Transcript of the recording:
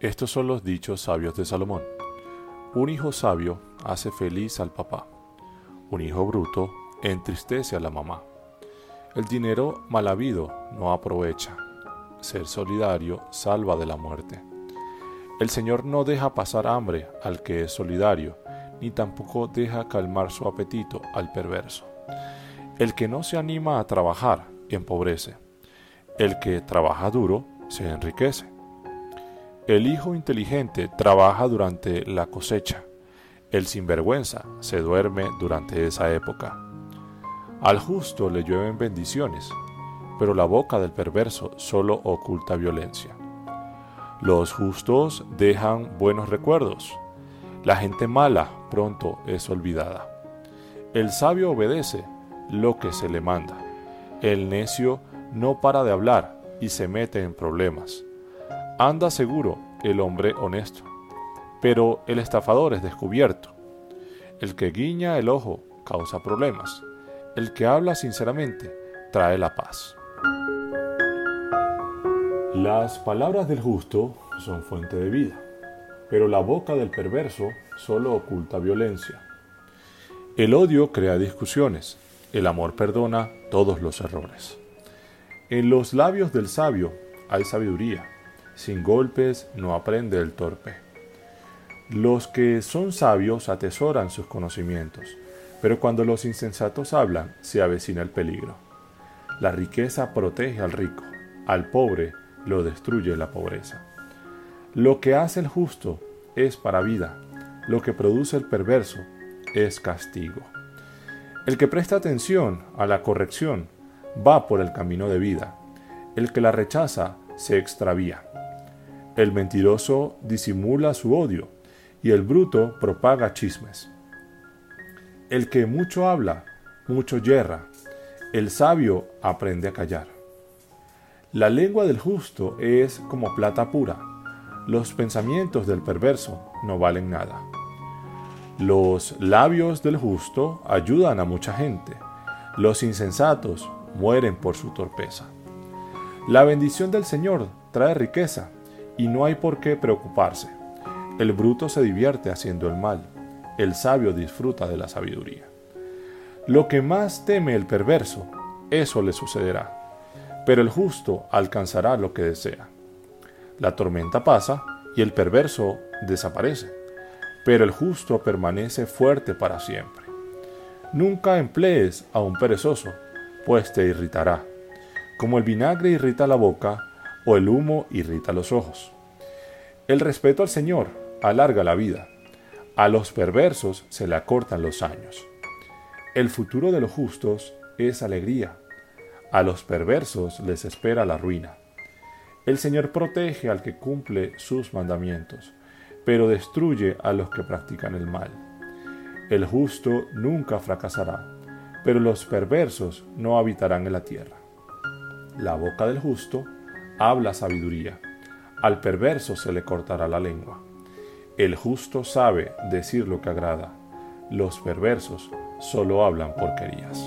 Estos son los dichos sabios de Salomón. Un hijo sabio hace feliz al papá. Un hijo bruto entristece a la mamá. El dinero mal habido no aprovecha. Ser solidario salva de la muerte. El Señor no deja pasar hambre al que es solidario, ni tampoco deja calmar su apetito al perverso. El que no se anima a trabajar empobrece. El que trabaja duro se enriquece. El hijo inteligente trabaja durante la cosecha. El sinvergüenza se duerme durante esa época. Al justo le llueven bendiciones, pero la boca del perverso solo oculta violencia. Los justos dejan buenos recuerdos. La gente mala pronto es olvidada. El sabio obedece lo que se le manda. El necio no para de hablar y se mete en problemas. Anda seguro el hombre honesto, pero el estafador es descubierto. El que guiña el ojo causa problemas. El que habla sinceramente trae la paz. Las palabras del justo son fuente de vida, pero la boca del perverso solo oculta violencia. El odio crea discusiones, el amor perdona todos los errores. En los labios del sabio hay sabiduría, sin golpes no aprende el torpe. Los que son sabios atesoran sus conocimientos, pero cuando los insensatos hablan se avecina el peligro. La riqueza protege al rico, al pobre lo destruye la pobreza. Lo que hace el justo es para vida, lo que produce el perverso es castigo. El que presta atención a la corrección va por el camino de vida, el que la rechaza se extravía. El mentiroso disimula su odio y el bruto propaga chismes. El que mucho habla, mucho yerra. El sabio aprende a callar. La lengua del justo es como plata pura. Los pensamientos del perverso no valen nada. Los labios del justo ayudan a mucha gente. Los insensatos mueren por su torpeza. La bendición del Señor trae riqueza y no hay por qué preocuparse. El bruto se divierte haciendo el mal, el sabio disfruta de la sabiduría. Lo que más teme el perverso, eso le sucederá, pero el justo alcanzará lo que desea. La tormenta pasa y el perverso desaparece, pero el justo permanece fuerte para siempre. Nunca emplees a un perezoso, pues te irritará. Como el vinagre irrita la boca, o el humo irrita los ojos. El respeto al Señor alarga la vida, a los perversos se le acortan los años. El futuro de los justos es alegría, a los perversos les espera la ruina. El Señor protege al que cumple sus mandamientos, pero destruye a los que practican el mal. El justo nunca fracasará, pero los perversos no habitarán en la tierra. La boca del justo habla sabiduría. Al perverso se le cortará la lengua. El justo sabe decir lo que agrada. Los perversos solo hablan porquerías.